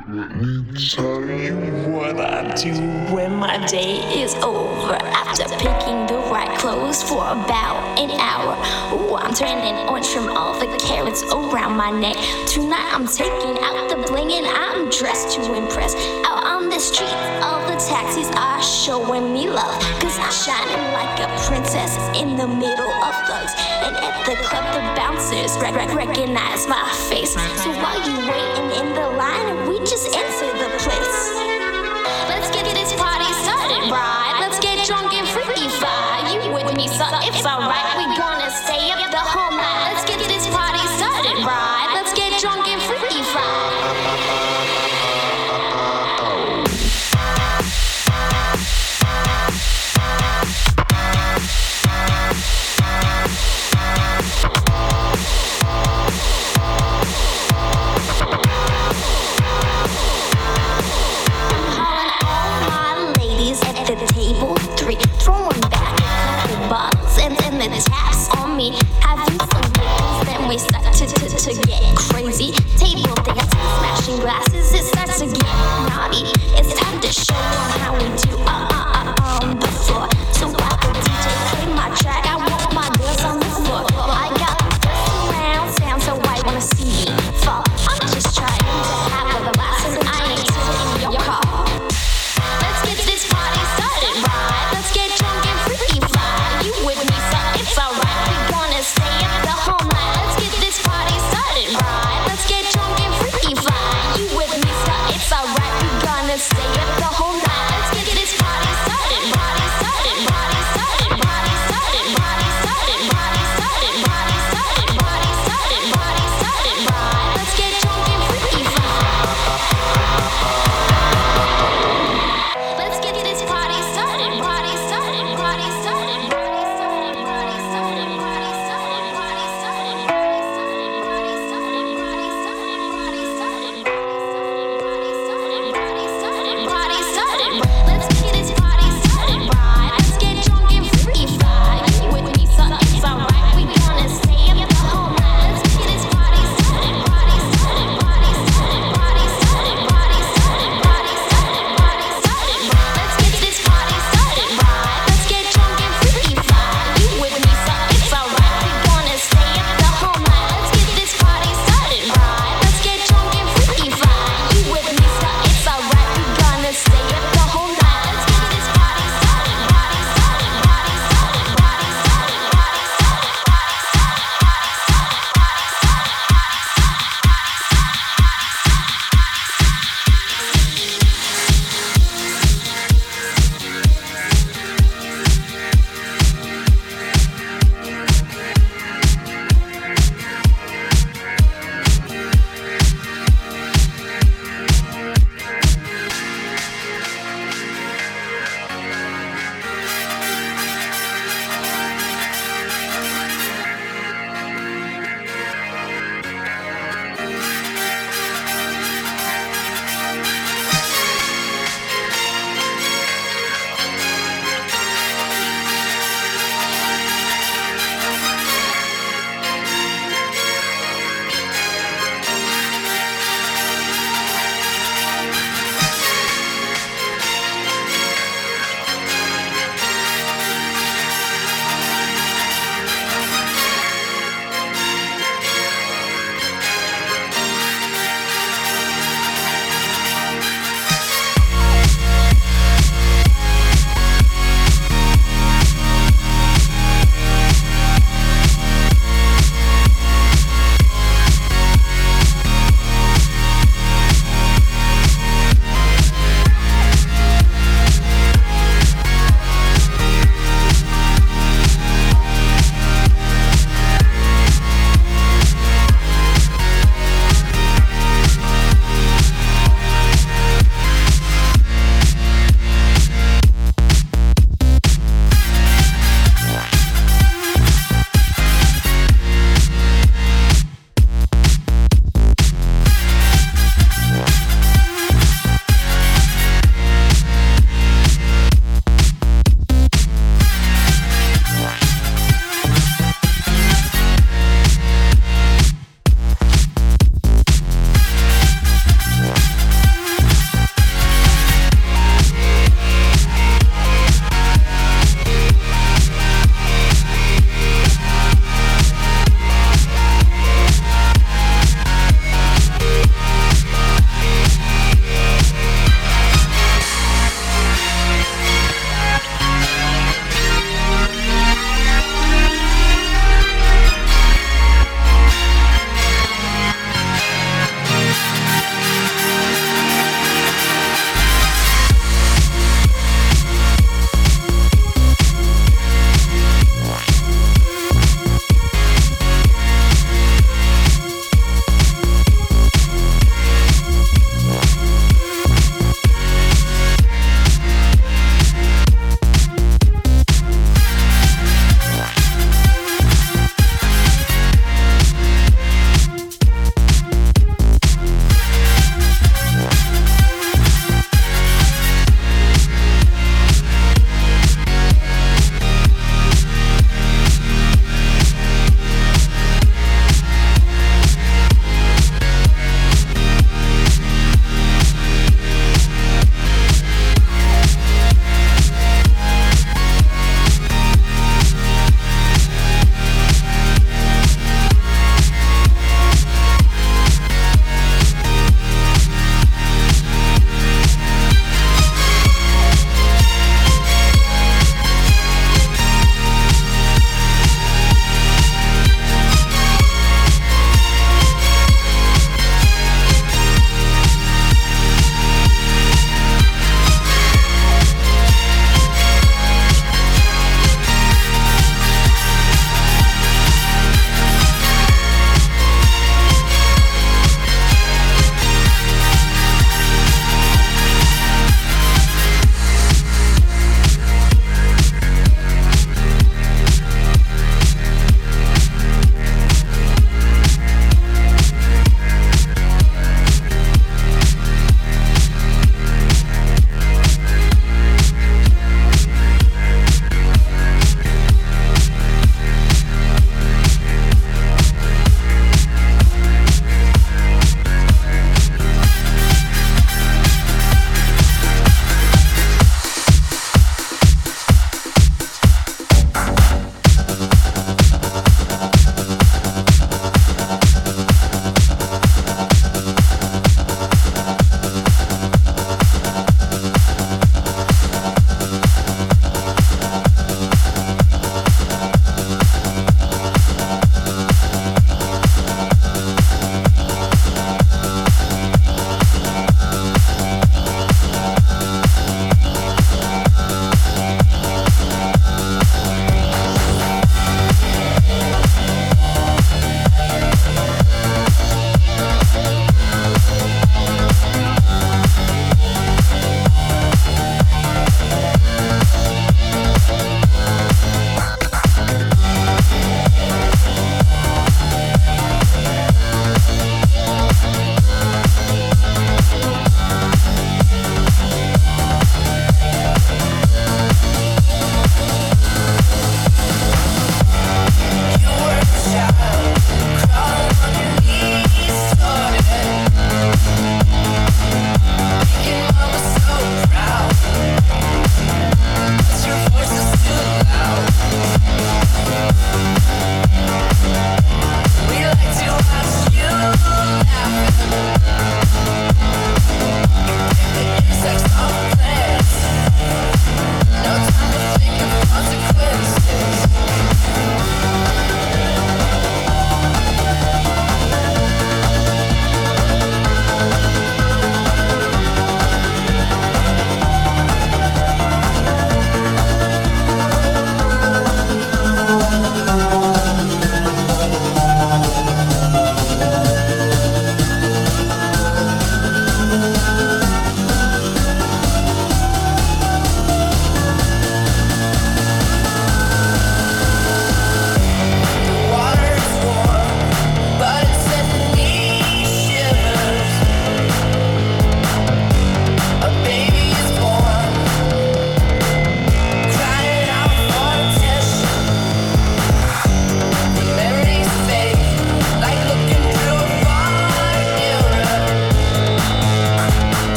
tell you what I do when my day is over. After picking the right clothes for about an hour. Ooh, I'm turning on from all the carats around my neck. Tonight I'm taking out the bling and I'm dressed to impress. On the street, all the taxis are showing me love. Cause I'm shining like a princess in the middle of thugs. And at the club, the bouncers rec- rec- recognize my face. So while you waiting in the line, we just enter the place. Let's get this party started, right? Let's get drunk and freaky fly. You with me, so it's alright.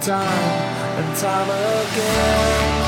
time and time again.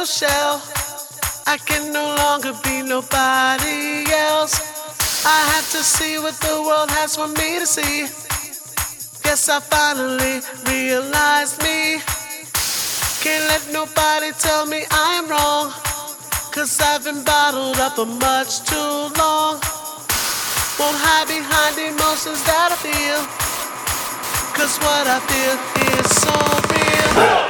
Little shell. I can no longer be nobody else. I have to see what the world has for me to see. Guess I finally realized me. Can't let nobody tell me I am wrong. Cause I've been bottled up for much too long. Won't hide behind emotions that I feel. Cause what I feel is so real.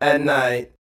at night.